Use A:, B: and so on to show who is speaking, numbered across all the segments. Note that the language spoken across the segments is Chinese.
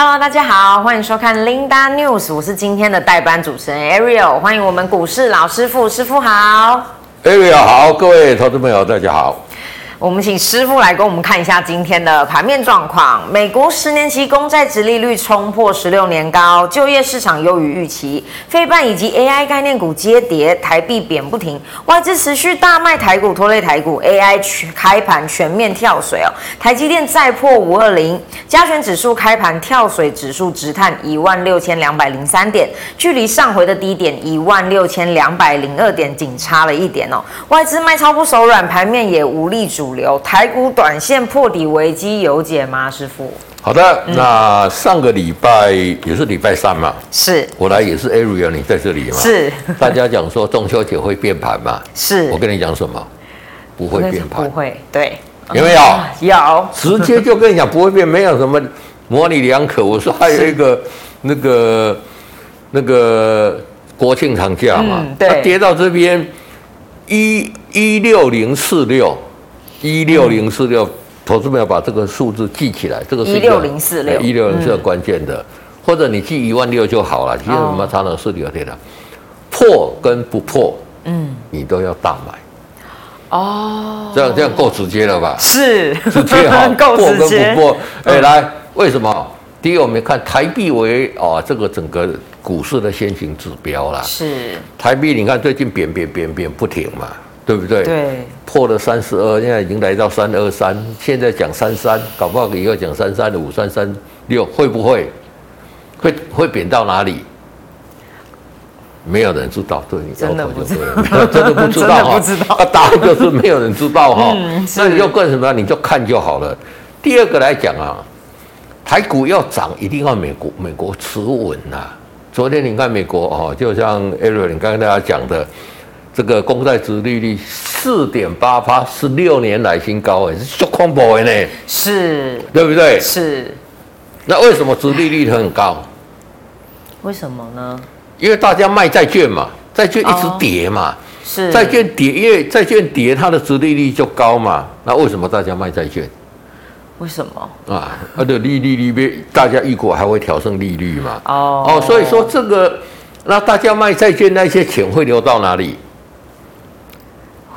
A: Hello，大家好，欢迎收看 Linda News，我是今天的代班主持人 Ariel，欢迎我们股市老师傅，师傅好
B: ，Ariel 好，各位投资朋友大家好。
A: 我们请师傅来给我们看一下今天的盘面状况。美国十年期公债殖利率冲破十六年高，就业市场优于预期，费半以及 AI 概念股皆跌，台币贬不停，外资持续大卖台股，拖累台股 AI 开盘全面跳水哦。台积电再破五二零，加权指数开盘跳水，指数直探一万六千两百零三点，距离上回的低点一万六千两百零二点仅差了一点哦。外资卖超不手软，盘面也无力主。主流台股短线破底危机有解吗？师傅，
B: 好的，嗯、那上个礼拜也是礼拜三嘛，
A: 是
B: 我来也是 Ariel，你在这里嘛，
A: 是
B: 大家讲说中秋节会变盘嘛，
A: 是
B: 我跟你讲什么？不会变盘，
A: 不会，对，
B: 有没有？
A: 有，
B: 直接就跟你讲不会变，没有什么模棱两可。我说还有一个那个那个国庆长假嘛，
A: 嗯、对，
B: 跌到这边一一六零四六。一六零四六，投资朋友把这个数字记起来，这个是一
A: 六零四六，
B: 一六零是关键的，或者你记一万六就好了，其实什么差了四六对的，破跟不破，嗯，你都要大买，
A: 哦，
B: 这样这样够直接了吧？
A: 是，
B: 直接好，
A: 够直接。
B: 哎，来，为什么？第一，我们看台币为啊这个整个股市的先行指标啦，
A: 是。
B: 台币，你看最近贬贬贬贬不停嘛。对不对？
A: 对，
B: 破了三十二，现在已经来到三二三，现在讲三三，搞不好以后讲三三五、三三六，会不会？会会贬到哪里？没有人知道，对你
A: 真的不知
B: 道，真的不知道哈。啊，答案就是没有人知道哈。
A: 嗯，
B: 那你就干什么？你就看就好了。第二个来讲啊，台股要涨，一定要美国美国持稳呐。昨天你看美国哦，就像你刚刚大家讲的。这个公债殖利率四点八八，是六年来新高，哎，是 super 恐怖的呢，
A: 是，
B: 对不对？
A: 是。
B: 那为什么殖利率很高？
A: 为什么呢？
B: 因为大家卖债券嘛，债券一直跌嘛，
A: 是。
B: 债券跌，因为债券跌，它的殖利率就高嘛。那为什么大家卖债券？
A: 为什么？
B: 啊，它的利率里面，大家预估还会调升利率嘛？
A: 哦
B: 哦，所以说这个，那大家卖债券那些钱会流到哪里？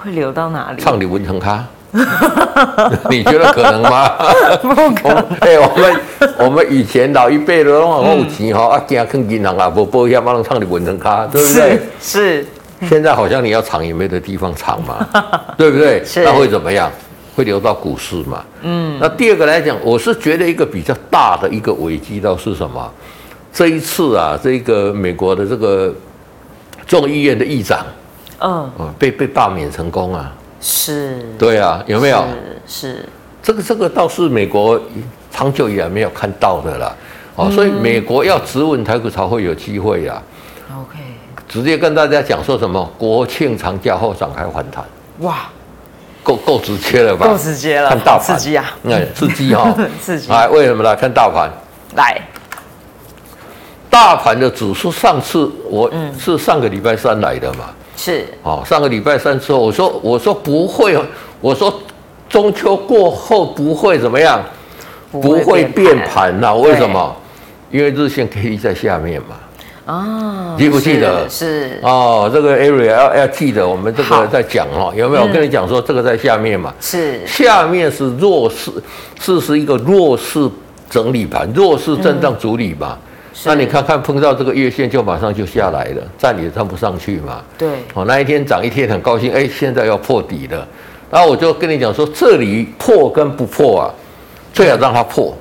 A: 会流到哪里？
B: 唱李文成卡，你觉得可能吗？
A: 不可能。
B: 哎，我们我们以前老一辈的话，有钱哈，啊，惊坑银行啊，不保险嘛，能唱你文成卡，对不对？
A: 是。
B: 现在好像你要藏也没得地方藏嘛，对不对？
A: 是。
B: 那会怎么样？会流到股市嘛？嗯。那第二个来讲，我是觉得一个比较大的一个危机，到是什么？这一次啊，这个美国的这个众议院的议长。嗯，被被罢免成功啊，
A: 是，
B: 对啊，有没有？
A: 是，是。
B: 这个这个倒是美国长久以来没有看到的啦，哦，嗯、所以美国要质问台股才会有机会呀。
A: OK，
B: 直接跟大家讲说什么？国庆长假后展开反弹，
A: 哇，
B: 够够直接了吧？
A: 够直接了，
B: 看大盘。
A: 刺激啊，
B: 哎，刺激哈，
A: 刺激，
B: 来，为什么来看大盘？
A: 来，
B: 大盘的指数上次我是上个礼拜三来的嘛。
A: 是
B: 哦，上个礼拜三之后，我说我说不会，我说中秋过后不会怎么样，不会变盘呐？为什么？因为日线 K D 在下面嘛。哦，记不记得？
A: 是
B: 哦，这个 area 要要记得，我们这个在讲哦，有没有？我跟你讲说，这个在下面嘛。
A: 是
B: 下面是弱势，是是一个弱势整理盘，弱势震荡主理嘛。那你看看碰到这个月线就马上就下来了，站也站不上去嘛。
A: 对，
B: 哦，那一天涨一天很高兴，哎，现在要破底了。然后我就跟你讲说，这里破跟不破啊，最好让它破，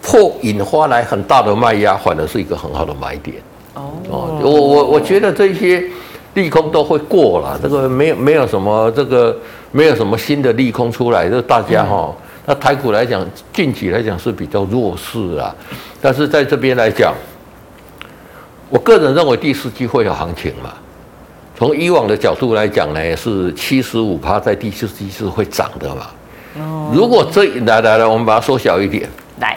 B: 破引发来很大的卖压，反而是一个很好的买点。哦，我我我觉得这些利空都会过了，这个没有没有什么这个没有什么新的利空出来，就大家哈。嗯那台股来讲，近期来讲是比较弱势啊，但是在这边来讲，我个人认为第四季会有行情嘛。从以往的角度来讲呢，是七十五趴在第四季是会涨的嘛。如果这来来来，我们把它缩小一点。
A: 来，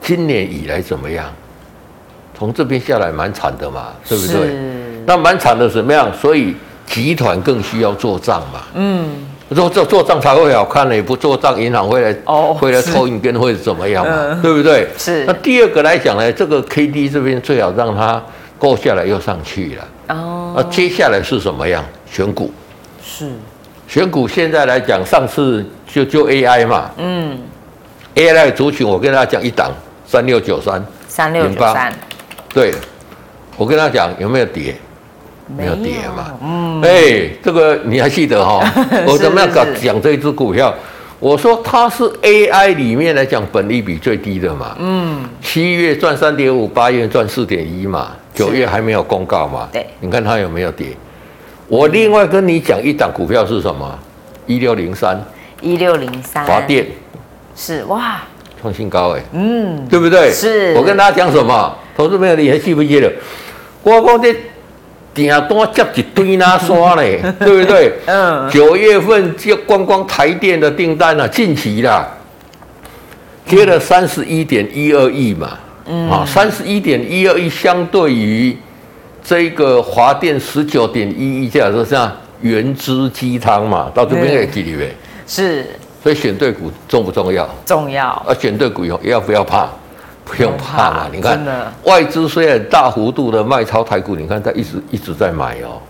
B: 今年以来怎么样？从这边下来蛮惨的嘛，对不对？那蛮惨的怎么样？所以集团更需要做账嘛。嗯。做做做账才会好看呢，不做账银行会来哦，会来抽你跟会怎么样嘛？嗯、对不对？
A: 是。
B: 那第二个来讲呢，这个 K D 这边最好让它过下来又上去了哦。那接下来是什么样？选股
A: 是
B: 选股。现在来讲，上次就就 A I 嘛，嗯，A I 的族群，我跟大家讲一档三六九三
A: 三六九三，
B: 对，我跟他讲有没有跌？没有跌嘛？嗯，哎、欸，这个你还记得哈、哦？我怎么样讲讲这一只股票？我说它是 AI 里面来讲本利比最低的嘛。嗯，七月赚三点五，八月赚四点一嘛，九月还没有公告嘛。对，你看它有没有跌？我另外跟你讲一档股票是什么？一六零三，一六零三，华电
A: 是哇，
B: 创新高哎、欸，嗯，对不对？
A: 是。
B: 我跟大家讲什么？投资朋友你还记不记得？我讲这。订单接一堆那刷嘞，对不对？嗯。九月份就光光台电的订单啊，近期啦，接了三十一点一二亿嘛。嗯。啊，三十一点一二亿相对于这个华电十九点一亿，这样说像原汁鸡汤嘛，到这边也记里面。
A: 是。
B: 所以选对股重不重要？
A: 重要。啊，
B: 选对股要不要怕？不用怕嘛，你看外资虽然大幅度的卖超台股，你看它一直一直在买哦，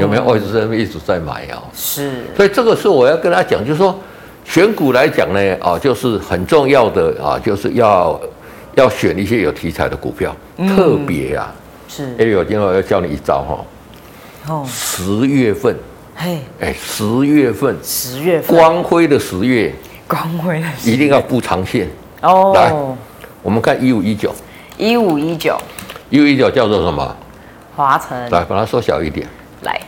B: 有没有？外资在一直在买哦？
A: 是，
B: 所以这个是我要跟他讲，就是说选股来讲呢，啊，就是很重要的啊，就是要要选一些有题材的股票，特别啊，是，哎，我今天我要教你一招哈，哦，十月份，嘿，哎，十月份，
A: 十月份，
B: 光辉的十月，
A: 光辉的十月，
B: 一定要布长线
A: 哦，来。
B: 我们看一五一九，
A: 一五一九，
B: 一五一九叫做什么？
A: 华晨。
B: 来，把它缩小一点。
A: 来，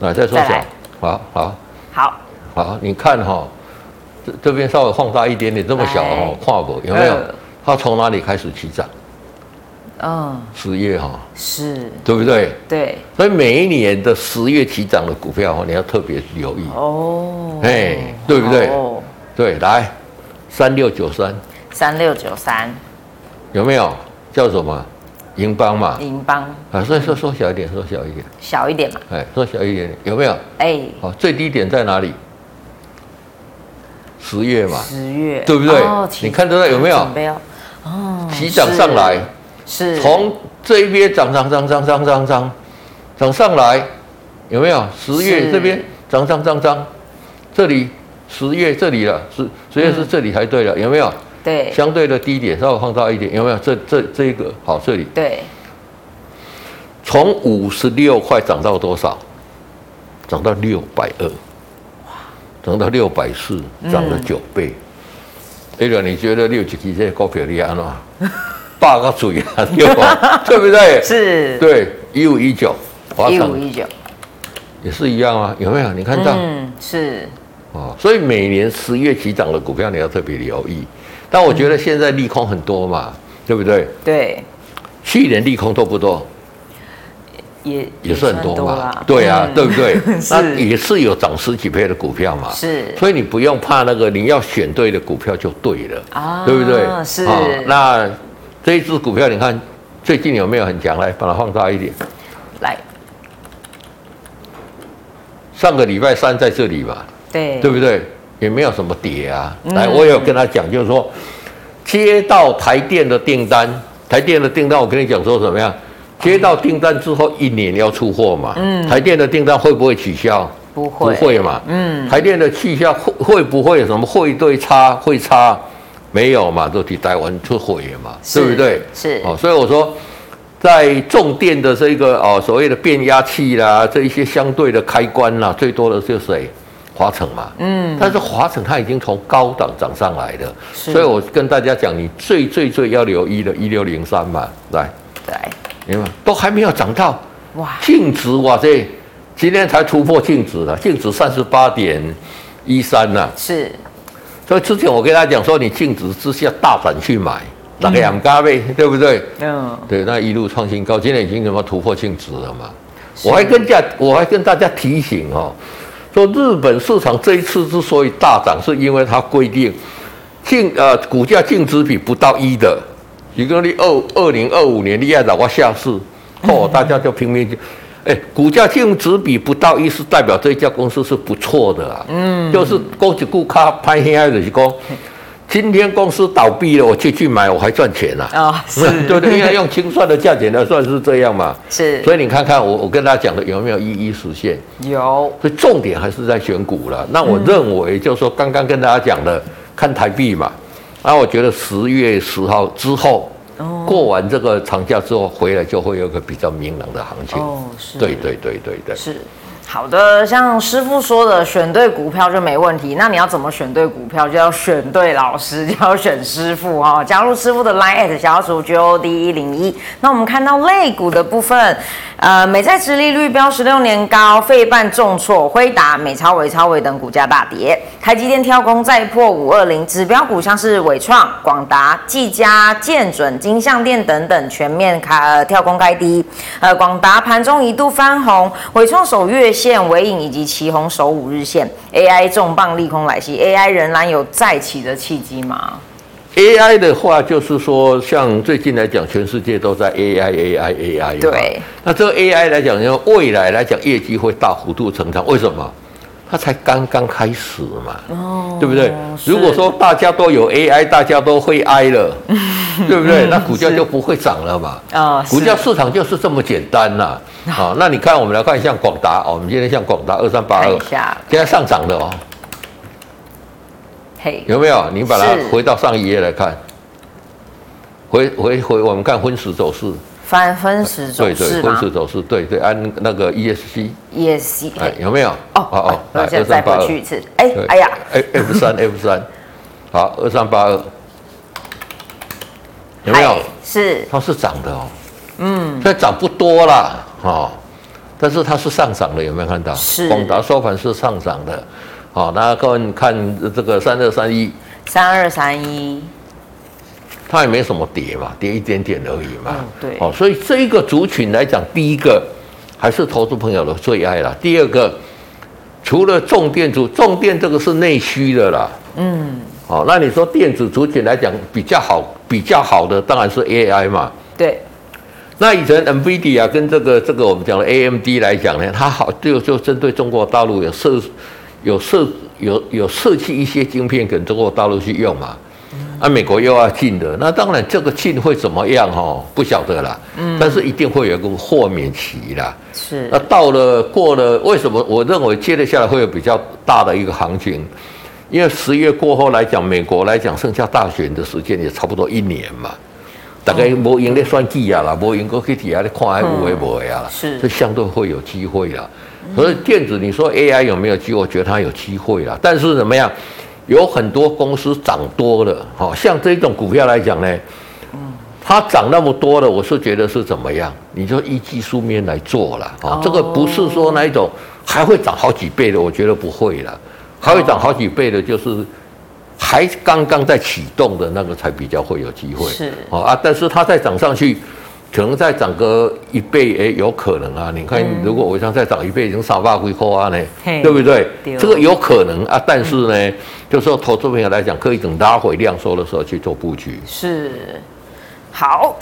B: 来再缩小。好好
A: 好，
B: 好，你看哈，这这边稍微放大一点点，这么小哦，跨过有没有？它从哪里开始起涨？嗯，十月哈，
A: 是，
B: 对不对？
A: 对。
B: 所以每一年的十月起涨的股票哦，你要特别留意哦。哎，对不对？对，来，三六九三。
A: 三六九三，
B: 有没有叫什么？银邦嘛。
A: 银邦
B: 啊，所以说缩小一点，缩小一点。
A: 小一点嘛。
B: 哎，缩小一点，有没有？哎，好，最低点在哪里？十月嘛。
A: 十月，
B: 对不对？你看得到有没有？没有哦，起涨上来，
A: 是。
B: 从这一边涨涨涨涨涨涨涨，涨上来，有没有？十月这边涨涨涨涨，这里十月这里了，十十月是这里才对了，有没有？
A: 对，
B: 相对的低点稍微放大一点，有没有？这这这一个好，这里
A: 对，
B: 从五十六块涨到多少？涨到六百二，哇，涨到六百四，涨了九倍。哎、嗯、呀，你觉得六几几这些股票厉害吗？八个嘴啊，对不对？
A: 是，
B: 对，一五一九，
A: 一五一九
B: 也是一样啊，有没有？你看到？
A: 嗯，是。
B: 哦，所以每年十月起涨的股票你要特别留意。但我觉得现在利空很多嘛，对不对？
A: 对。
B: 去年利空多不多？
A: 也
B: 也是很多嘛。对啊，对不对？那也是有涨十几倍的股票嘛。
A: 是。
B: 所以你不用怕那个，你要选对的股票就对了啊，对不对？
A: 是。
B: 那这一支股票，你看最近有没有很强？来，把它放大一点。
A: 来。
B: 上个礼拜三在这里吧。
A: 对。
B: 对不对？也没有什么跌啊，来，我也有跟他讲，就是说，接到台电的订单，台电的订单，我跟你讲说怎么样？接到订单之后一年要出货嘛，嗯，台电的订单会不会取消？
A: 不会，
B: 不会嘛，嗯，台电的取消会会不会有什么汇兑差？会差？没有嘛，都替台湾出货嘛，对不对？
A: 是，
B: 哦，所以我说，在重电的这个哦所谓的变压器啦，这一些相对的开关啦，最多的就是谁？华城嘛，嗯，但是华城它已经从高档涨上来的，所以我跟大家讲，你最最最要留意的，一六零三嘛，来，
A: 对，
B: 明白？都还没有涨到，哇，净值哇这今天才突破净值了，净值三十八点一三呐，
A: 是，
B: 所以之前我跟大家讲说，你净值之下大胆去买，那个两加倍，对不对？嗯，对，那一路创新高，今天已经什么突破净值了嘛？我还跟大我还跟大家提醒哦。说日本市场这一次之所以大涨，是因为它规定净呃股价净值比不到一的，一个你二二零二五年你要让我下市，哦，大家就拼命去哎，股价净值比不到一，是代表这家公司是不错的啊。嗯，就是公司股价拍黑还是说，今天公司倒闭了，我去去买，我还赚钱啊。
A: 哦，是，
B: 对对，应该用清算的价钱来算是这样嘛。
A: 是，
B: 所以你看看我我跟大家讲的有没有一一实现？
A: 有。
B: 所以重点还是在选股了。那我认为就是说，刚刚跟大家讲的，看台币嘛。那我觉得十月十号之后。过完这个长假之后回来，就会有个比较明朗的行情。哦，是，对对对对对，
A: 是。好的，像师傅说的，选对股票就没问题。那你要怎么选对股票？就要选对老师，就要选师傅哈。加入师傅的 Line@ 小组 GOD 一零一。那我们看到类股的部分，呃，美债殖利率飙十六年高，费半重挫，辉达、美超、伟超微等股价大跌。台积电跳空再破五二零，指标股像是伟创、广达、技嘉、建准、金像电等等全面开、呃、跳空开低。呃，广达盘中一度翻红，伟创守月线尾影以及奇鋐守五日线，AI 重磅利空来袭，AI 仍然有再起的契机吗
B: ？AI 的话，就是说，像最近来讲，全世界都在 AI，AI，AI。
A: 对。
B: 那这个 AI 来讲，因为未来来讲，业绩会大幅度成长，为什么？它才刚刚开始嘛，哦，对不对？如果说大家都有 AI，大家都会 I 了，对不对？那股价就不会涨了嘛。啊，股价市场就是这么简单呐。好，那你看，我们来看像广达哦，我们今天像广达二三八二，现在上涨的哦。嘿，有没有？你把它回到上一页来看，回回回，我们看分时走势。
A: 翻分时走势，
B: 对对，分时走势，对对，按那个 ESC，ESC，
A: 哎，
B: 有没有？
A: 哦哦，那现在再回去一次，哎，哎呀
B: ，F 三 F 三，好，二三八二，有没有？
A: 是，
B: 它是涨的哦，嗯，它涨不多啦，哦，但是它是上涨的，有没有看到？
A: 是，
B: 广达收盘是上涨的，好，那各位看这个三二三一，
A: 三二三一。
B: 它也没什么跌嘛，跌一点点而已嘛。
A: 嗯、对。
B: 哦，所以这一个族群来讲，第一个还是投资朋友的最爱啦。第二个，除了重电族，重电这个是内需的啦。嗯。哦，那你说电子族群来讲比较好，比较好的当然是 AI 嘛。
A: 对。
B: 那以前 NVIDIA 跟这个这个我们讲的 AMD 来讲呢，它好就就针对中国大陆有设有设有有设计一些晶片给中国大陆去用嘛。啊，美国又要禁的，那当然这个禁会怎么样哈？不晓得啦。嗯，但是一定会有一个豁免期啦。
A: 是。
B: 那到了过了，为什么我认为接着下来会有比较大的一个行情？因为十月过后来讲，美国来讲剩下大选的时间也差不多一年嘛。大概无用咧算计啊啦，无用过去底下咧看还有无为啊啦。是。这相对会有机会啦。所以电子，你说 AI 有没有机会？我觉得它有机会啦。但是怎么样？有很多公司涨多了，好像这种股票来讲呢，它涨那么多了，我是觉得是怎么样？你就依技术面来做了，啊，这个不是说那一种还会涨好几倍的，我觉得不会了，还会涨好几倍的，就是还刚刚在启动的那个才比较会有机会，是啊，但是它再涨上去。可能再涨个一倍，哎，有可能啊！你看，如果我想再涨一倍，已经三八回扣啊呢，对不对？这个有可能啊，但是呢，嗯、就是说投资朋友来讲，可以等拉回量缩的时候去做布局。
A: 是，好。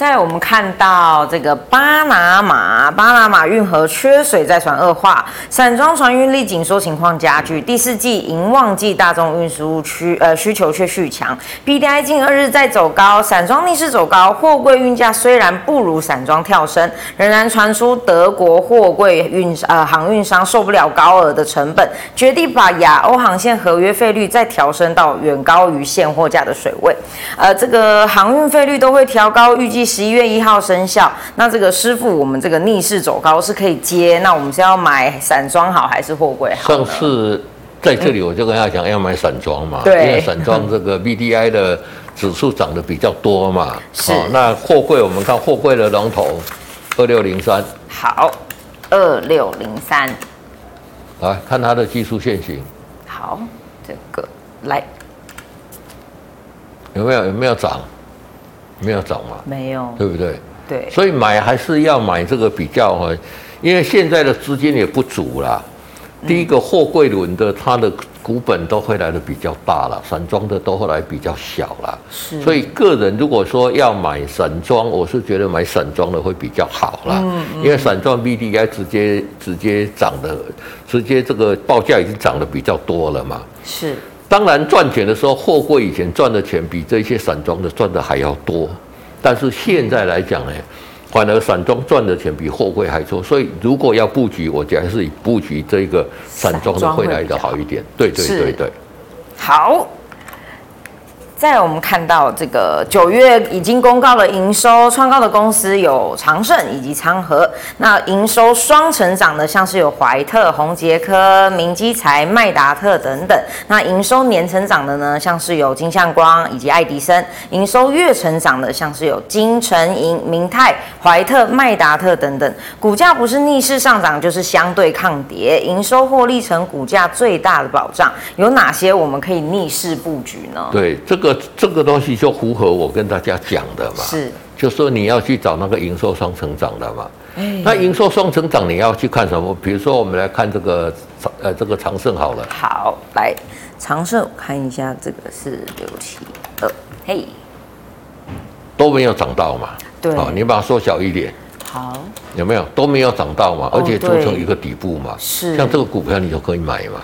A: 在我们看到这个巴拿马，巴拿马运河缺水再传恶化，散装船运力紧缩情况加剧。第四季营旺季大众运输需呃需求却续强，BDI 近二日在走高，散装逆势走高，货柜运价虽然不如散装跳升，仍然传出德国货柜运呃航运商受不了高额的成本，决定把亚欧航线合约费率再调升到远高于现货价的水位。呃，这个航运费率都会调高，预计。十一月一号生效，那这个师傅，我们这个逆势走高是可以接，那我们是要买散装好还是货柜好？
B: 上次在这里我就跟他讲要买散装嘛，因为散装这个 BDI 的指数涨得比较多嘛。
A: 是，
B: 哦、那货柜我们看货柜的龙头二六零三，
A: 好，二六零三，
B: 来看它的技术线型。
A: 好，这个来，
B: 有没有有没有涨？没有涨嘛？
A: 没有，
B: 对不对？
A: 对，
B: 所以买还是要买这个比较哈，因为现在的资金也不足啦。第一个货柜轮的它的股本都会来的比较大了，散装的都会来比较小了。
A: 是，
B: 所以个人如果说要买散装，我是觉得买散装的会比较好啦。嗯，嗯，因为散装 BDI 直接直接涨的，直接这个报价已经涨得比较多了嘛。
A: 是，
B: 当然赚钱的时候，货柜以前赚的钱比这些散装的赚的还要多，但是现在来讲呢。反而散装赚的钱比货柜还多，所以如果要布局，我觉得还是以布局这个散装的会来的好一点。对对对对，
A: 好。再来，我们看到这个九月已经公告了营收创高的公司有长盛以及昌河。那营收双成长的，像是有怀特、宏捷科、明基材、麦达特等等。那营收年成长的呢，像是有金相光以及爱迪生。营收月成长的，像是有金城银、明泰、怀特、麦达特等等。股价不是逆势上涨，就是相对抗跌。营收获利成股价最大的保障，有哪些我们可以逆势布局呢？
B: 对这个。这个东西就符合我跟大家讲的嘛，
A: 是，
B: 就说你要去找那个营收双成长的嘛。那营收双成长你要去看什么？比如说我们来看这个呃这个长盛好了。
A: 好，来长胜看一下，这个是六七二，嘿，
B: 都没有涨到嘛。
A: 对，
B: 好，你把它缩小一点。
A: 好，
B: 有没有都没有涨到嘛？而且组成一个底部嘛。
A: 是，
B: 像这个股票你就可以买嘛。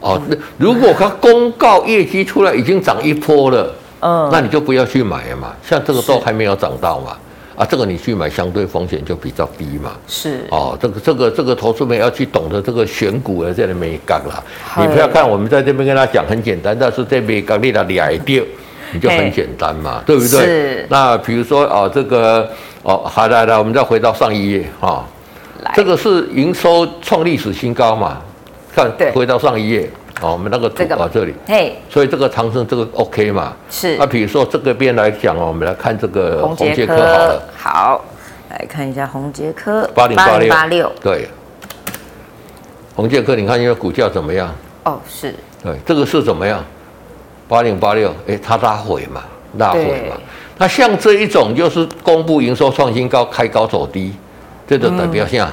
B: 哦，那如果它公告业绩出来已经涨一波了，嗯，那你就不要去买了嘛。像这个都还没有涨到嘛，啊，这个你去买相对风险就比较低嘛。
A: 是
B: 哦，这个这个这个投资们要去懂得这个选股的这里没杠啦。你不要看我们在这边跟他讲很简单，但是这边刚你的两掉，你就很简单嘛，对不对？
A: 是。
B: 那比如说哦，这个哦，好来来，我们再回到上一页哈，这个是营收创历史新高嘛。看，回到上一页，哦，我们那个图啊，这里，
A: 嘿，
B: 所以这个长生这个 OK 嘛？
A: 是。
B: 那比如说这个边来讲哦，我们来看这个红杰科好了，
A: 好，来看一下红杰科
B: 八零八六八六，对，红杰科，你看因为股价怎么样？
A: 哦，是。
B: 对，这个是怎么样？八零八六，哎，它拉回嘛，拉回嘛。那像这一种就是公布营收创新高，开高走低，这种代表像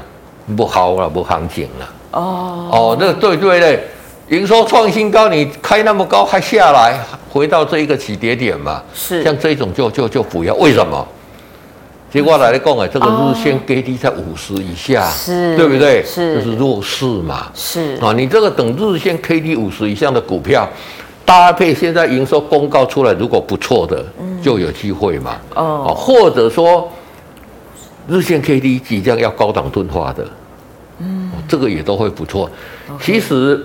B: 不好了，不行情了。
A: 哦
B: 哦，那对对对，营收创新高，你开那么高还下来，回到这一个起跌点嘛？
A: 是，
B: 像这种就就就不要，为什么？结果来讲哎，这个日线 K D 在五十以下，
A: 是，
B: 对不对？
A: 是，
B: 就是弱势嘛。
A: 是
B: 啊，你这个等日线 K D 五十以上的股票，搭配现在营收公告出来，如果不错的，就有机会嘛。哦，或者说日线 K D 即将要高档钝化的。嗯，这个也都会不错。其实，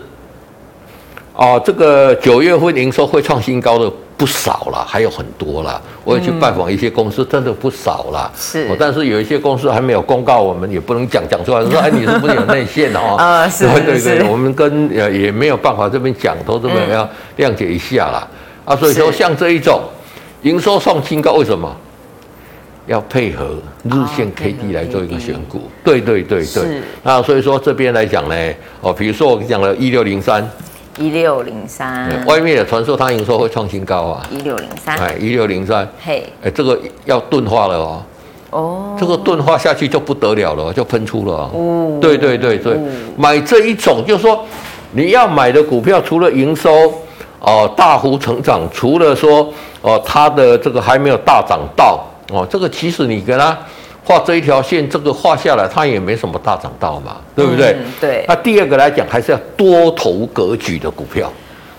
B: 啊，这个九月份营收会创新高的不少了，还有很多了。我也去拜访一些公司，真的不少了。
A: 是，
B: 但是有一些公司还没有公告，我们也不能讲讲出来，说 哎，你是不是有内线哦？
A: 啊，是，
B: 对对，我们跟呃也没有办法这边讲，都这边要谅解一下啦。啊，所以说像这一种营收创新高，为什么？要配合日线 K D 来做一个选股，哦、对对对。对。那所以说这边来讲呢，哦，比如说我讲了一六零三，
A: 一六零三，
B: 外面的传说它营收会创新高啊，
A: 一六零三，
B: 哎，一六零三，
A: 嘿，
B: 哎，这个要钝化了哦，哦，这个钝化下去就不得了了，就喷出了哦，哦。对对对对，哦、买这一种就是说你要买的股票，除了营收哦、呃、大幅成长，除了说哦、呃、它的这个还没有大涨到。哦，这个其实你给他画这一条线，这个画下来，它也没什么大涨到嘛，对不对？
A: 嗯、对。
B: 那第二个来讲，还是要多头格局的股票。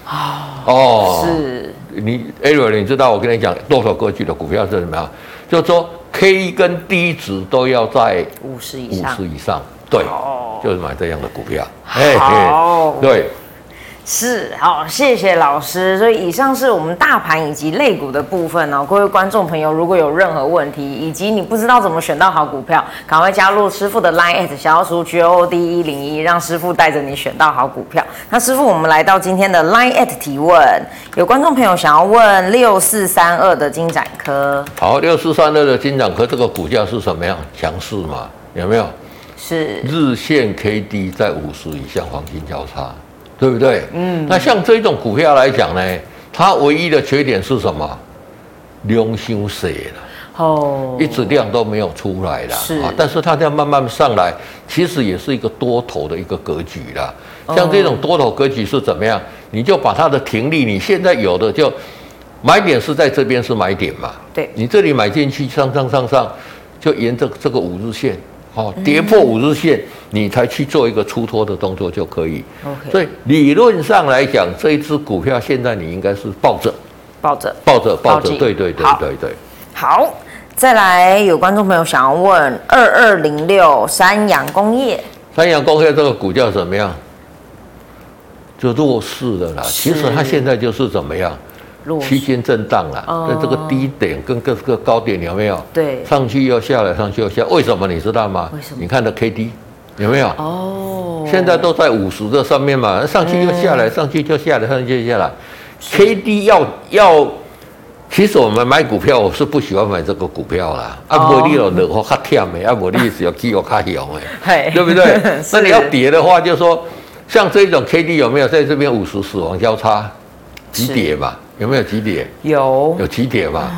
A: 啊、
B: 哦。哦。
A: 是。
B: 你 Ariel 你知道我跟你讲多头格局的股票是什么样？就是说 K 跟 D 值都要在
A: 五十以上。
B: 五十以上。对。哦。就是买这样的股票。
A: 好。哎、
B: 对。
A: 是好，谢谢老师。所以以上是我们大盘以及类股的部分哦。各位观众朋友，如果有任何问题，以及你不知道怎么选到好股票，赶快加入师傅的 Line at 小老鼠 G O D 一零一，让师傅带着你选到好股票。那师傅，我们来到今天的 Line at 提问，有观众朋友想要问六四三二的金展科。
B: 好，六四三二的金展科这个股价是什么样？强势嘛？有没有？
A: 是。
B: 日线 K D 在五十以下，黄金交叉。对不对？嗯，那像这种股票来讲呢，它唯一的缺点是什么？量太小了，哦，一直量都没有出来了，是啊。但是它这样慢慢上来，其实也是一个多头的一个格局啦。像这种多头格局是怎么样？你就把它的停利，你现在有的就买点是在这边是买点嘛？
A: 对，
B: 你这里买进去上上上上，就沿着这个五日线，哦，跌破五日线，你才去做一个出脱的动作就可以。
A: OK，
B: 所以理论上来讲，这一只股票现在你应该是抱着，
A: 抱着，
B: 抱着，抱着，对对对对对。
A: 好，再来有观众朋友想要问二二零六三洋工业，
B: 三洋工业这个股价怎么样？就弱势的啦，其实它现在就是怎么样，区间震荡啦，在这个低点跟各个高点有没有？
A: 对，
B: 上去又下来，上去又下，为什么你知道吗？
A: 为什么？
B: 你看的 K D 有没有？
A: 哦，
B: 现在都在五十这上面嘛，上去又下来，上去就下来，上去就下来。K D 要要，其实我们买股票，我是不喜欢买这个股票啦。啊，无你了，落后较忝的，啊，无你是要起落较凶的，对不对？那你要跌的话，就说。像这种 K D 有没有在这边五十死亡交叉急跌嘛？有没有急跌？
A: 有
B: 有急跌嘛？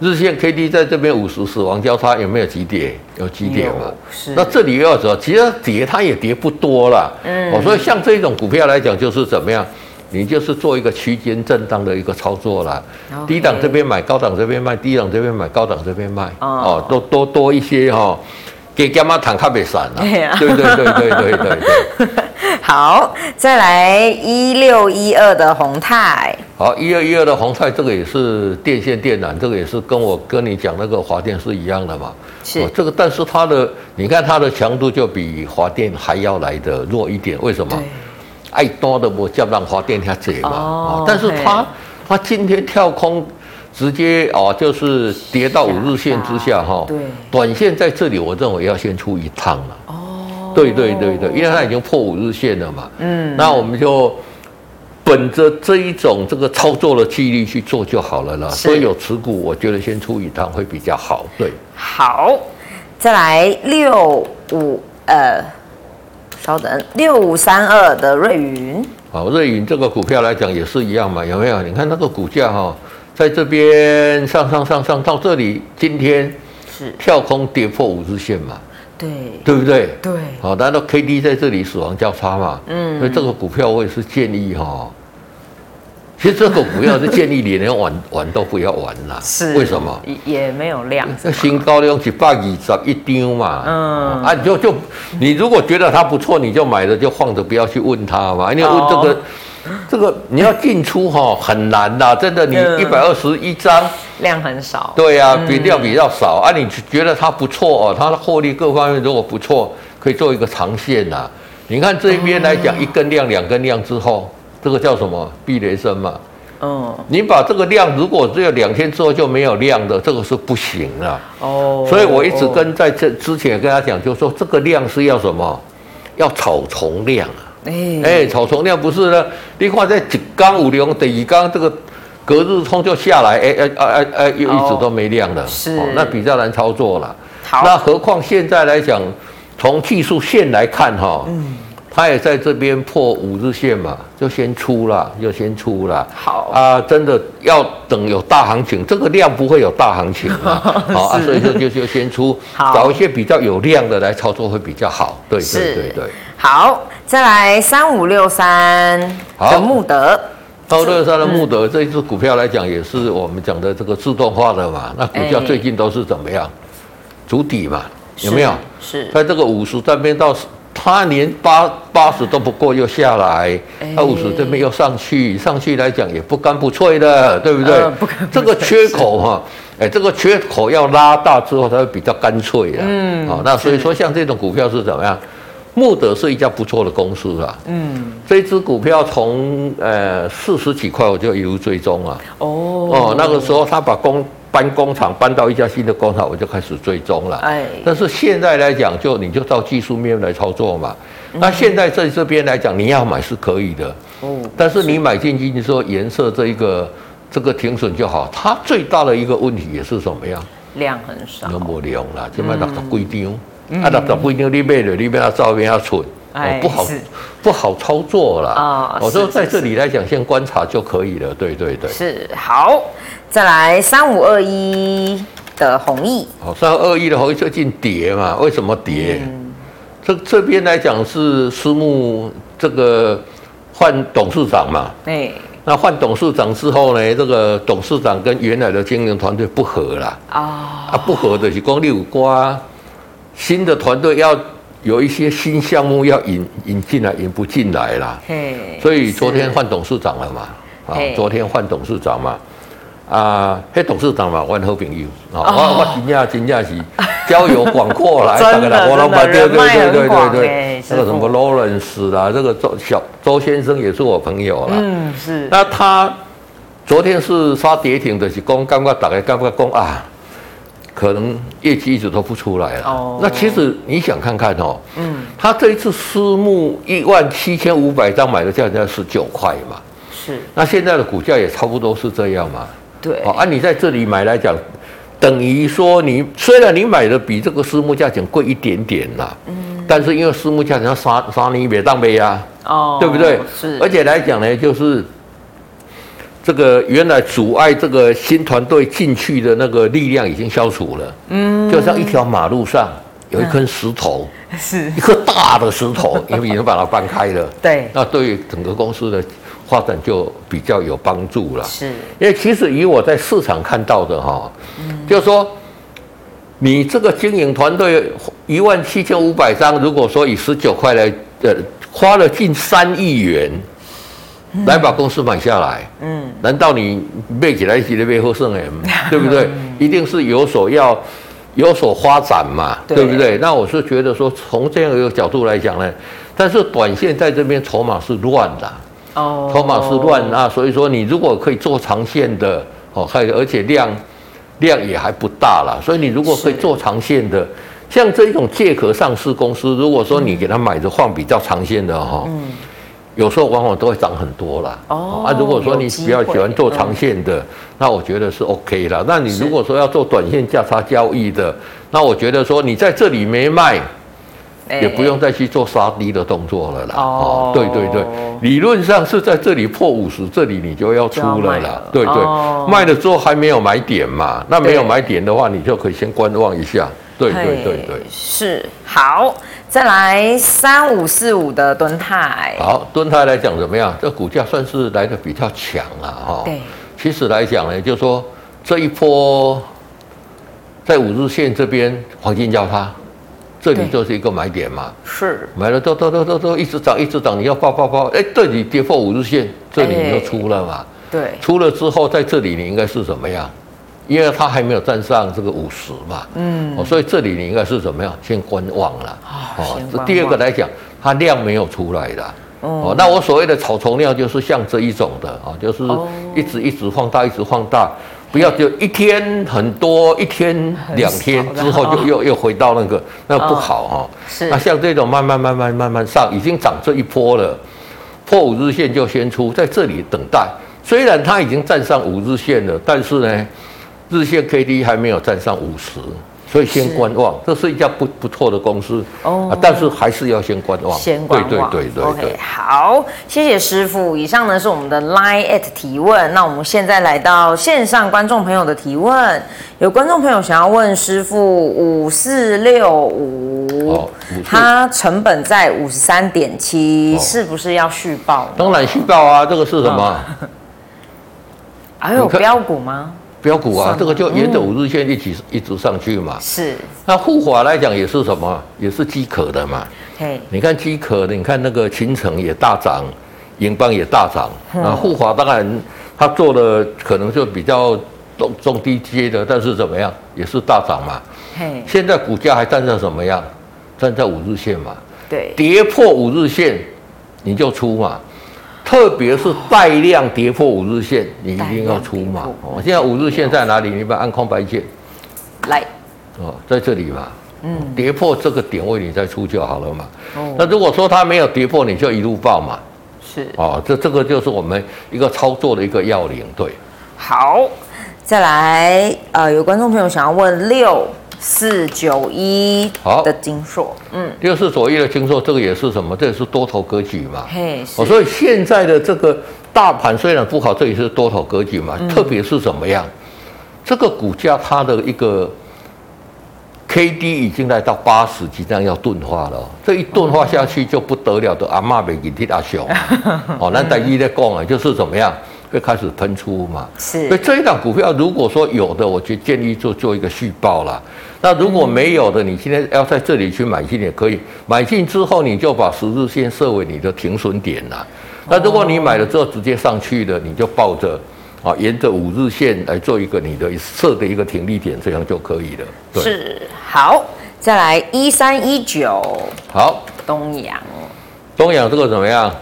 B: 日线 K D 在这边五十死亡交叉有没有急跌？有急跌嘛？是。那这里又要怎么？其实跌它也跌不多了。嗯。哦，所以像这种股票来讲，就是怎么样？你就是做一个区间震荡的一个操作啦。低档这边买，高档这边卖；低档这边买，高档这边卖。哦。多多多一些哈，给干嘛坦克别散了？对对对对对对对。
A: 好，再来一六一二的宏泰。
B: 好，一二一二的宏泰，这个也是电线电缆，这个也是跟我跟你讲那个华电是一样的嘛。
A: 是。
B: 这个，但是它的，你看它的强度就比华电还要来的弱一点。为什么？爱多的我叫让华电下解嘛。哦。但是它它今天跳空，直接哦，就是跌到五日线之下哈。对。短线在这里，我认为要先出一趟了。哦。对对对对，因为它已经破五日线了嘛，嗯，那我们就本着这一种这个操作的纪律去做就好了啦。所以有持股，我觉得先出一趟会比较好。对，
A: 好，再来六五呃，稍等，六五三二的瑞云。
B: 好，瑞云这个股票来讲也是一样嘛，有没有？你看那个股价哈，在这边上上上上到这里，今天是跳空跌破五日线嘛。
A: 对，
B: 对不对？
A: 对，
B: 好，难道 K D 在这里死亡交叉嘛？嗯，所以这个股票我也是建议哈。其实这个股票是建议你连玩 玩都不要玩啦。是，为什么？
A: 也没有量。
B: 那新高量一百二十一丢嘛。嗯。啊，你就就你如果觉得它不错，你就买了就放着，不要去问它嘛。因为问这个。这个你要进出哈很难呐，真的，你一百二十一张
A: 量很少，
B: 对呀，比量比较少啊。你觉得它不错哦，它的获利各方面如果不错，可以做一个长线呐。你看这边来讲，一根量、两根量之后，这个叫什么？避雷针嘛。嗯。你把这个量如果只有两天之后就没有量的，这个是不行啊。哦。所以我一直跟在这之前跟他讲，就是说这个量是要什么？要草丛量啊。哎哎，草丛量不是呢？你看在一缸五零，第二缸这个隔日冲就下来，哎哎哎哎又一直都没量了，是、哦，那比较难操作了。好，那何况现在来讲，从技术线来看哈，嗯，它也在这边破五日线嘛，就先出了，就先出了。好啊，真的要等有大行情，这个量不会有大行情啊，好 啊，所以说就就先出，找一些比较有量的来操作会比较好。对对对对。
A: 好，再来三五六三的穆德，
B: 三五六三的穆德这一支股票来讲，也是我们讲的这个自动化的嘛。那股价最近都是怎么样？筑底嘛，有没有？是，在这个五十这边到，它连八八十都不过又下来，那五十这边又上去，上去来讲也不干不脆的，对不对？这个缺口哈，哎，这个缺口要拉大之后，它会比较干脆的。嗯，好，那所以说像这种股票是怎么样？慕德是一家不错的公司啊，嗯，这支股票从呃四十几块我就一路追踪啊，哦。哦，那个时候他把工搬工厂搬到一家新的工厂，我就开始追踪了，哎，但是现在来讲，就你就照技术面来操作嘛，嗯、那现在在这边来讲，你要买是可以的，哦，但是你买进去，你说颜色这一个这个停损就好，它最大的一个问题也是什么样？
A: 量很少，
B: 那么量了，就卖到十几张。啊，那都不一定你买了，你买它照片要蠢，不好不好操作了啊。我说在这里来讲，先观察就可以了。对对对，
A: 是好。再来三五二一的弘毅，
B: 好，三五二一的弘毅最近跌嘛？为什么跌？这这边来讲是私募这个换董事长嘛，
A: 哎，
B: 那换董事长之后呢，这个董事长跟原来的经营团队不合了啊，啊不合的是光六瓜，新的团队要有一些新项目要引引进来，引不进来了，嘿，所以昨天换董事长了嘛，啊，昨天换董事长嘛。啊，嘿董事长嘛，我好朋友，我我真正真正是交友广阔来，大概啦，我老板对对对对对对，那个什么罗伦斯啦，这个周小周先生也是我朋友啦。嗯，是。那他昨天是杀跌停的，是讲刚刚打的刚刚讲啊，可能业绩一直都不出来了。哦。那其实你想看看哦，嗯，他这一次私募一万七千五百张买的价钱十九块嘛，是。那现在的股价也差不多是这样嘛。对，好，啊，你在这里买来讲，等于说你虽然你买的比这个私募价钱贵一点点啦，嗯，但是因为私募价钱要杀杀你一百当杯呀，哦，对不对？是，而且来讲呢，就是这个原来阻碍这个新团队进去的那个力量已经消除了，嗯，就像一条马路上有一根石头，是。一颗大的石头，因为已经把它搬开了，对，那对于整个公司的。发展就比较有帮助了，是，因为其实以我在市场看到的哈，嗯，就是说，你这个经营团队一万七千五百张，如果说以十九块来，呃，花了近三亿元，来把公司买下来，嗯，难道你背起来是那边后生哎，对不对？一定是有所要有所发展嘛，对。不对？那我是觉得说，从这样一个角度来讲呢，但是短线在这边筹码是乱的。哦，筹码是乱啊，所以说你如果可以做长线的哦，还而且量量也还不大了，所以你如果可以做长线的，像这种借壳上市公司，如果说你给他买着放比较长线的哈，嗯，有时候往往都会涨很多啦。哦，啊，如果说你比较喜欢做长线的，那我觉得是 OK 啦。那你如果说要做短线价差交易的，那我觉得说你在这里没卖。也不用再去做杀低的动作了啦。哦，对对对，理论上是在这里破五十，这里你就要出了啦。了对对，哦、卖了之后还没有买点嘛？那没有买点的话，你就可以先观望一下。对对对对，是
A: 好。再来三五四五的敦泰。
B: 好，敦泰来讲怎么样？这股价算是来的比较强了哈。对，其实来讲呢，就是说这一波在五日线这边黄金交叉。这里就是一个买点嘛，是买了都都都都都一直涨一直涨，你要爆爆爆，哎，这里跌破五日线，这里你就出了嘛，对，出了之后在这里你应该是怎么样？因为它还没有站上这个五十嘛，嗯，哦，所以这里你应该是怎么样？先观望了，哦，这第二个来讲，它量没有出来的，哦，那我所谓的草丛量就是像这一种的啊，就是一直一直放大，一直放大。不要就一天很多，一天两天之后就又又回到那个，那不好哈。是。那像这种慢慢慢慢慢慢上，已经涨这一波了，破五日线就先出，在这里等待。虽然它已经站上五日线了，但是呢，日线 K D 还没有站上五十。所以先观望，是这是一家不不错的公司哦，但是还是要先观望。先观望，对对对对，对。OK，
A: 好，谢谢师傅。以上呢是我们的 Line at 提问。那我们现在来到线上观众朋友的提问，有观众朋友想要问师傅五四六五，它成本在五十三点七，是不是要续报？
B: 当然续报啊，这个是什么？
A: 还有标股吗？
B: 标股啊，这个就沿着五日线一起一直上去嘛。是。那护华来讲也是什么？也是饥渴的嘛。嘿。你看饥渴的，你看那个勤诚也大涨，银邦也大涨。那护华当然他做的可能就比较中中低阶的，但是怎么样也是大涨嘛。嘿。现在股价还站在什么样？站在五日线嘛。对。跌破五日线，你就出嘛。特别是带量跌破五日线，你一定要出嘛。哦，现在五日线在哪里？你把它按空白键来哦，在这里嘛。嗯，跌破这个点位你再出就好了嘛。哦，那如果说它没有跌破，你就一路报嘛。是哦，这这个就是我们一个操作的一个要领。对，
A: 好，再来，呃，有观众朋友想要问六。四九一好的金硕，嗯，
B: 六四左一的金硕，这个也是什么？这也是多头格局嘛。嘿，哦，所以现在的这个大盘虽然不好，这也是多头格局嘛。嗯、特别是怎么样？这个股价它的一个，K D 已经来到八十，即将要钝化了。这一钝化下去就不得了的，阿妈被给踢阿雄。哦，那等于在讲啊，就是怎么样？会开始喷出嘛？
A: 是。
B: 所以这一档股票，如果说有的，我就建议做做一个续报啦。那如果没有的，你今天要在这里去买进也可以。买进之后，你就把十日线设为你的停损点啦。那如果你买了之后直接上去的，你就抱着啊，沿着五日线来做一个你的设的一个停利点，这样就可以了。对。
A: 是。好，再来一三一九。
B: 好。
A: 东阳。
B: 东阳这个怎么样？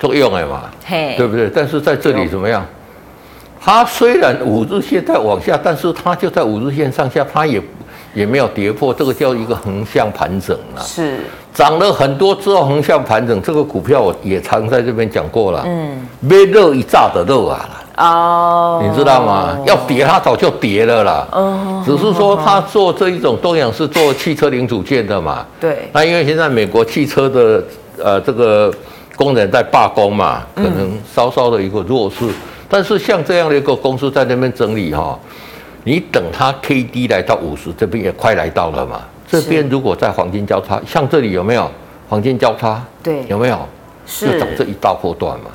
B: 作用哎嘛，对不对？但是在这里怎么样？它虽然五日线在往下，但是它就在五日线上下，它也也没有跌破，这个叫一个横向盘整了。
A: 是
B: 涨了很多之后横向盘整，这个股票我也常在这边讲过了。嗯，没肉一炸的热啊哦，你知道吗？要跌它早就跌了啦。哦，只是说它做这一种东阳是做汽车零组件的嘛。
A: 对。
B: 那因为现在美国汽车的呃这个。工人在罢工嘛，可能稍稍的一个弱势，嗯、但是像这样的一个公司在那边整理哈，你等它 K D 来到五十，这边也快来到了嘛。这边如果在黄金交叉，像这里有没有黄金交叉？
A: 对，
B: 有没有？是就涨这一大波段嘛，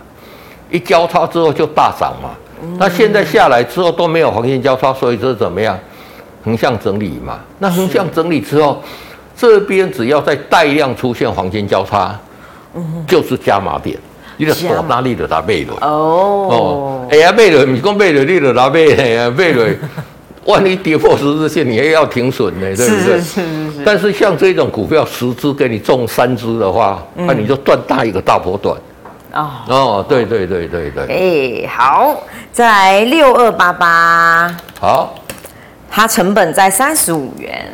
B: 一交叉之后就大涨嘛。嗯、那现在下来之后都没有黄金交叉，所以这怎么样？横向整理嘛。那横向整理之后，这边只要在带量出现黄金交叉。就是加码点，你的多哪里的拿买了哦哦，哎呀买了，你讲买了，你就拿买 呀买了，万一跌破十字线，你还要停损呢，对不对？是是是是。但是像这种股票十只给你中三只的话，那你就赚大一个大波段。哦哦，对对对对对。哎，
A: 好，再来六二八八。
B: 好，
A: 它成本在三十五元。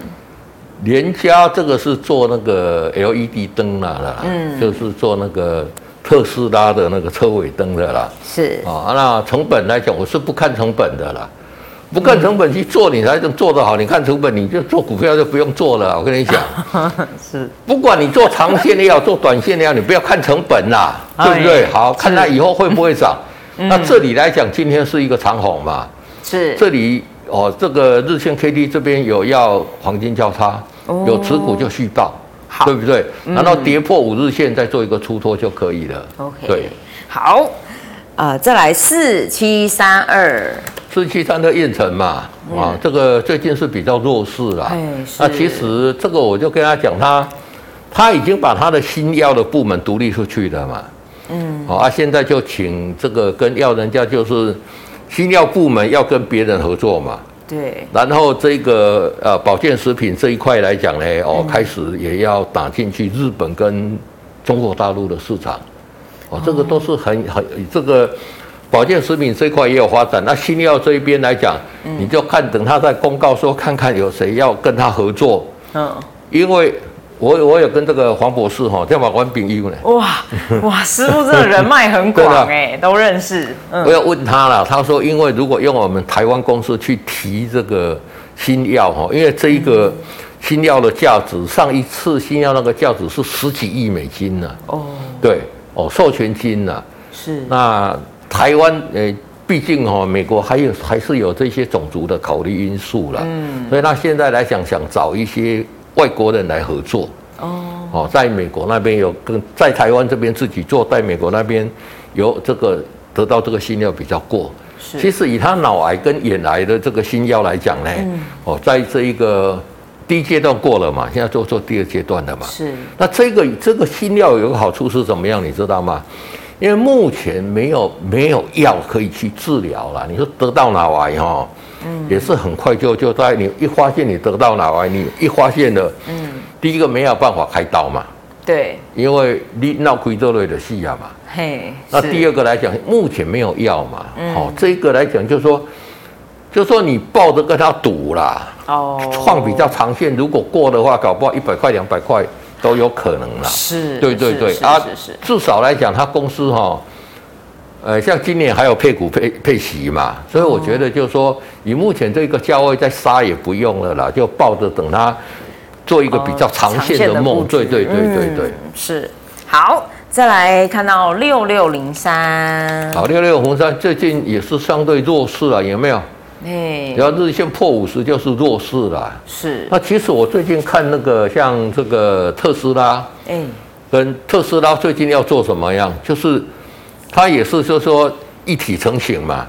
B: 联家这个是做那个 LED 灯啦啦，嗯，就是做那个特斯拉的那个车尾灯的啦，
A: 是
B: 啊，那成本来讲，我是不看成本的啦，不看成本去做，你才能做得好。你看成本，你就做股票就不用做了。我跟你讲，是，不管你做长线也好，做短线也好，你不要看成本啦，对不对？好，看它以后会不会涨。那这里来讲，今天是一个长红嘛，
A: 是，
B: 这里哦，这个日线 K D 这边有要黄金交叉。有持股就续抱，好，对不对？然后跌破五日线再做一个出脱就可以了。OK，对，
A: 好，呃，再来四七三二，
B: 四七三的燕城嘛，啊，这个最近是比较弱势啦。那其实这个我就跟他讲，他他已经把他的新药的部门独立出去了嘛。嗯，好啊，现在就请这个跟药人家就是新药部门要跟别人合作嘛。
A: 对，
B: 然后这个呃保健食品这一块来讲呢，哦，开始也要打进去日本跟中国大陆的市场，哦，这个都是很很这个保健食品这一块也有发展。那新药这一边来讲，你就看等他在公告说看看有谁要跟他合作，嗯，因为。我我有跟这个黄博士哈，这样把关炳义呢。
A: 哇哇，师傅这个人脉很广 哎，都认识。
B: 嗯、我要问他了，他说，因为如果用我们台湾公司去提这个新药哈，因为这一个新药的价值，上一次新药那个价值是十几亿美金呢。哦，对哦，授权金呢。是。那台湾呃，毕竟哈，美国还有还是有这些种族的考虑因素了。嗯。所以他现在来讲，想找一些。外国人来合作哦，哦，在美国那边有跟在台湾这边自己做，在美国那边有这个得到这个新药比较过。是，其实以他脑癌跟眼癌的这个新药来讲呢，嗯、哦，在这一个第一阶段过了嘛，现在做做第二阶段的嘛。是，那这个这个新药有个好处是怎么样？你知道吗？因为目前没有没有药可以去治疗了。你说得到脑癌哈？嗯，也是很快就就在你一发现你得到脑癌，你一发现了，嗯，第一个没有办法开刀嘛，
A: 对，因
B: 为你脑亏这类的细啊嘛，嘿，那第二个来讲，目前没有药嘛，好，这个来讲就是说，就说你抱着跟他赌啦，哦，放比较长线，如果过的话，搞不好一百块两百块都有可能啦，
A: 是，
B: 对对对，啊，至少来讲，他公司哈。呃，像今年还有配股配配息嘛，所以我觉得就是说，以目前这个价位再杀也不用了啦，就抱着等它做一个比较长线的梦。对对对对对，
A: 嗯，是。好，再来看到六六零三。
B: 好，六六红三最近也是相对弱势了，有没有？
A: 哎，
B: 只要日线破五十就是弱势了。
A: 是。
B: 那其实我最近看那个像这个特斯拉，哎，跟特斯拉最近要做什么样？就是它也是就是说一体成型嘛。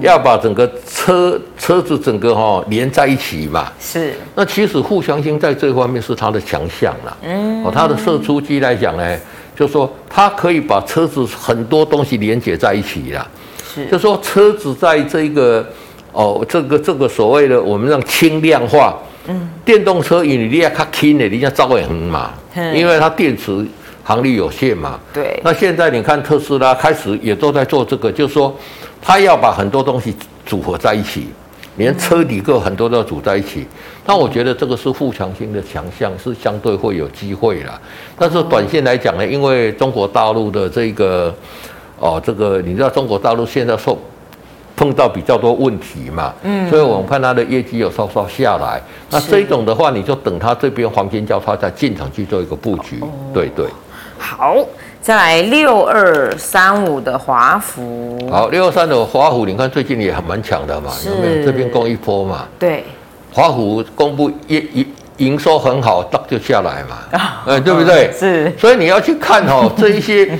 B: 要把整个车车子整个哈连在一起嘛，
A: 是。
B: 那其实富强兴在这方面是它的强项啦。嗯。哦，它的射出机来讲呢，就说它可以把车子很多东西连接在一起啦。是。就说车子在这个哦，这个这个所谓的我们让轻量化。嗯。电动车因为你要卡轻的，你要照也很嘛。因为它电池航力有限嘛。对。那现在你看特斯拉开始也都在做这个，就是说。他要把很多东西组合在一起，连车底个很多都要组在一起。那我觉得这个是富强兴的强项，是相对会有机会啦。但是短线来讲呢，因为中国大陆的这个哦，这个你知道中国大陆现在受碰到比较多问题嘛，嗯，所以我们看它的业绩有稍稍下来。那这种的话，你就等它这边黄金交叉再进场去做一个布局。对对，
A: 好。再来六二三五的华孚，
B: 好，六二三的华孚，你看最近也很蛮强的嘛，有没有？这边攻一波嘛，
A: 对，
B: 华孚公布业营营收很好，当就下来嘛，嗯，对不对？
A: 是，
B: 所以你要去看哦，这一些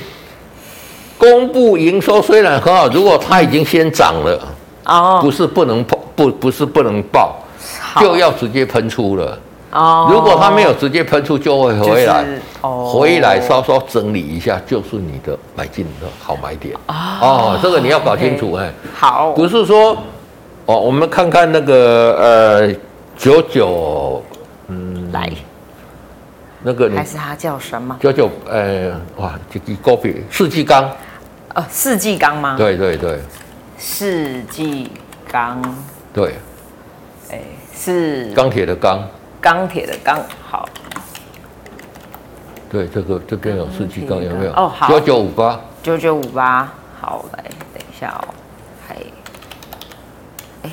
B: 公布营收虽然很好，如果它已经先涨了，哦，不是不能报，不不是不能报，就要直接喷出了。哦，如果它没有直接喷出，就会回来，回来稍稍整理一下，就是你的买进的好买点。哦，这个你要搞清楚哎。
A: 好，
B: 不是说哦，我们看看那个呃九九，嗯，
A: 来，
B: 那个
A: 还是它叫什么？
B: 九九，呃，哇，这个高比世纪钢，
A: 呃，世纪钢吗？
B: 对对对，
A: 世纪钢，
B: 对，
A: 哎，是
B: 钢铁的钢。
A: 钢铁的钢，好。
B: 对，这个这边有四季钢，有没有？
A: 哦，好。
B: 九九五八。
A: 九九五八，好，来，等一下哦，还，哎，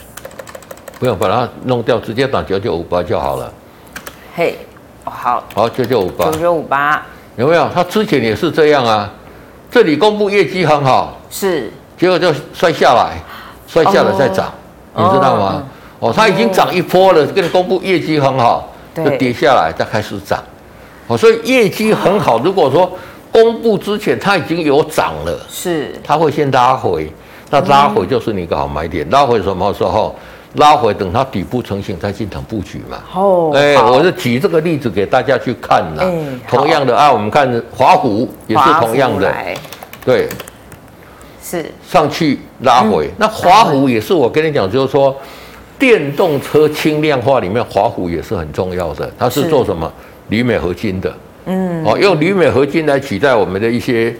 B: 不用把它弄掉，直接打九九五八就好了。
A: 嘿，哦，好。
B: 好，九九五八。
A: 九九五八，
B: 有没有？它之前也是这样啊，这里公布业绩很好，
A: 是，
B: 结果就摔下来，摔下来再涨，哦、你知道吗？哦哦，它已经涨一波了，跟你公布业绩很好，就跌下来再开始涨。哦，所以业绩很好，如果说公布之前它已经有涨了，是，它会先拉回，那拉回就是你一个好买点。拉回什么时候？拉回等它底部成型再进场布局嘛。哦，哎，我是举这个例子给大家去看呐。同样的啊，我们看华虎也是同样的，对，是上去拉回。那华虎也是我跟你讲，就是说。电动车轻量化里面，华虎也是很重要的。它是做什么？铝镁合金的。嗯。哦，用铝镁合金来取代我们的一些，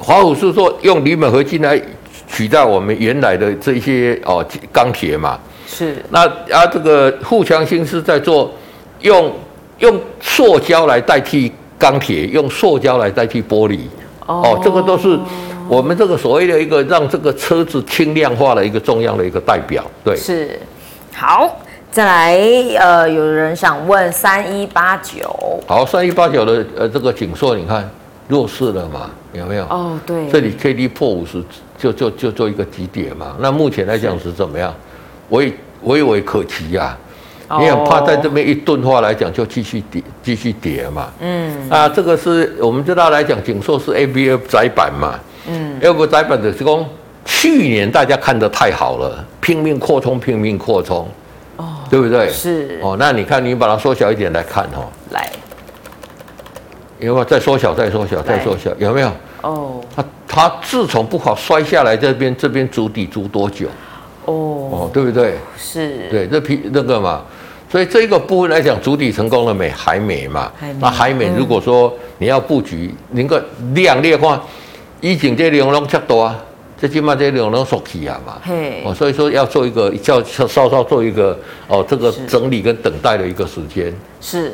B: 华虎是说用铝镁合金来取代我们原来的这些哦钢铁嘛。是。那啊，这个富强兴是在做用用塑胶来代替钢铁，用塑胶来代替玻璃。哦。哦，这个都是。我们这个所谓的一个让这个车子轻量化的一个重要的一个代表，对，
A: 是好，再来，呃，有人想问三一八九，
B: 好，三一八九的呃这个景硕，你看弱势了嘛？有没有？
A: 哦，对，
B: 这里 K D 破五十，就就就做一个急跌嘛。那目前来讲是怎么样？微微微可期呀、啊，你很怕在这边一钝化来讲就继续跌，继续跌嘛。嗯，啊，这个是我们知道来讲，景硕是 A B F 载板嘛。嗯，要不载板的是说，去年大家看得太好了，拼命扩充，拼命扩充，哦，对不对？是哦，那你看，你把它缩小一点来看哦，来，有没有再缩小，再缩小，再缩小，有没有？哦，它它自从不好摔下来这边，这边筑底筑多久？哦哦，对不对？是，对，这批那个嘛，所以这个部分来讲，筑底成功了没？还没嘛？还没。那还没。如果说你要布局，那个量的话。一景这量拢较多啊，这起码这量拢缩起啊嘛，哦，所以说要做一个叫稍稍做一个哦，这个整理跟等待的一个时间。
A: 是，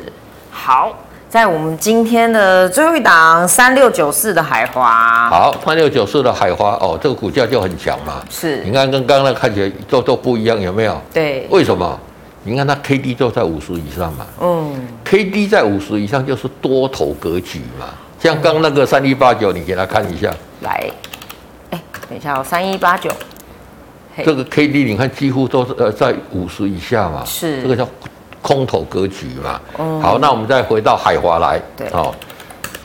A: 好，在我们今天的最后一档三六九四的海华，
B: 好，三六九四的海华哦，这个股价就很强嘛，是，你看跟刚刚那看起来都都不一样，有没有？对，为什么？你看它 K D 都在五十以上嘛，嗯，K D 在五十以上就是多头格局嘛。像刚那个三一八九，你给他看一下。来，
A: 哎，等一下哦，三一八九，
B: 这个 K D 你看几乎都是呃在五十以下嘛，
A: 是。
B: 这个叫空头格局嘛。
A: 嗯、
B: 好，那我们再回到海华来，
A: 对，
B: 哦，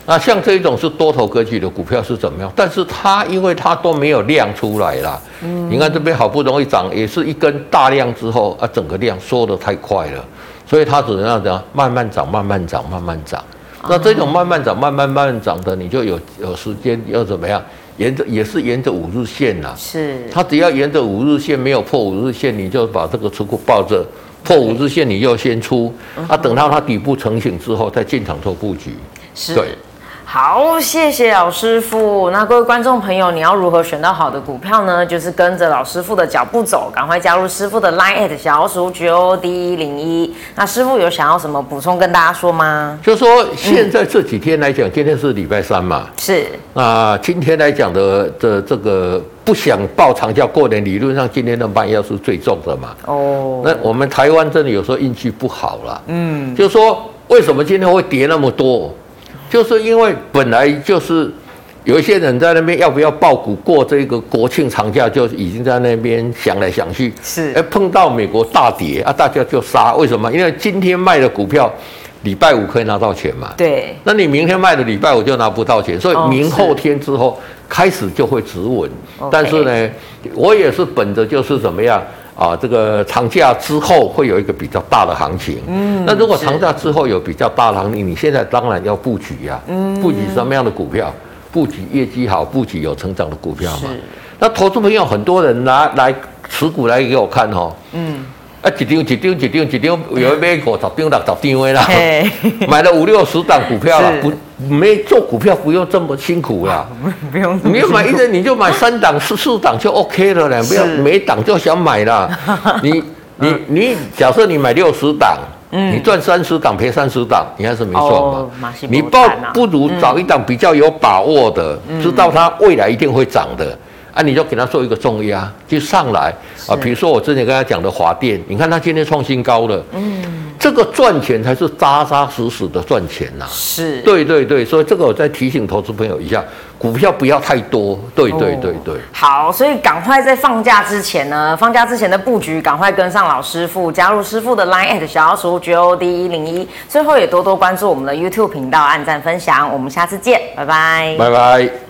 B: 那像这一种是多头格局的股票是怎么样？但是它因为它都没有量出来啦，嗯，你看这边好不容易涨，也是一根大量之后啊，整个量缩得太快了，所以它只能怎样慢慢涨，慢慢涨，慢慢涨。那这种慢慢涨、慢慢慢慢涨的，你就有有时间要怎么样？沿着也是沿着五日线呐，
A: 是。
B: 它只要沿着五日线没有破五日线，你就把这个持股抱着，破五日线你就先出，啊，等到它底部成型之后再进场做布局。
A: 是。对。好，谢谢老师傅。那各位观众朋友，你要如何选到好的股票呢？就是跟着老师傅的脚步走，赶快加入师傅的 Line@ 小老鼠 GOD 一零一。那师傅有想要什么补充跟大家说吗？
B: 就是说现在这几天来讲，嗯、今天是礼拜三嘛，
A: 是。
B: 那今天来讲的的这个不想报长假过年，理论上今天的卖压是最重的嘛。哦。那我们台湾真的有时候运气不好了。嗯。就是说为什么今天会跌那么多？就是因为本来就是有一些人在那边要不要报股过这个国庆长假，就已经在那边想来想去。是，哎，碰到美国大跌啊，大家就杀。为什么？因为今天卖的股票，礼拜五可以拿到钱嘛。对。那你明天卖的礼拜五就拿不到钱，所以明后天之后开始就会止稳。但是呢，我也是本着就是怎么样。啊，这个长假之后会有一个比较大的行情。嗯，那如果长假之后有比较大的行情，你现在当然要布局呀、啊。嗯，布局什么样的股票？布局业绩好、布局有成长的股票嘛。是。那投资朋友很多人拿来持股来给我看哦。嗯。啊，一张一张一张一张，有一 买五十张六十张的啦，买了五六十档股票了，不没做股票不用这么辛苦啦，不用，你要买一人你就买三档四四档就 OK 了啦，不要每档就想买啦。你你你，假设你买六十档，你赚三十档赔三十档，你还是没错嘛。你报不如找一档比较有把握的，知道它未来一定会涨的。啊，你就给他做一个重压，就上来啊。比如说我之前跟他讲的华电，你看他今天创新高了，嗯，这个赚钱才是扎扎实实的赚钱呐。是，对对对，所以这个我再提醒投资朋友一下，股票不要太多。对对对对。
A: 好，所以赶快在放假之前呢，放假之前的布局，赶快跟上老师傅，加入师傅的 Line@ at 小老鼠 GOD 一零一。最后也多多关注我们的 YouTube 频道，按赞分享。我们下次见，拜拜，
B: 拜拜。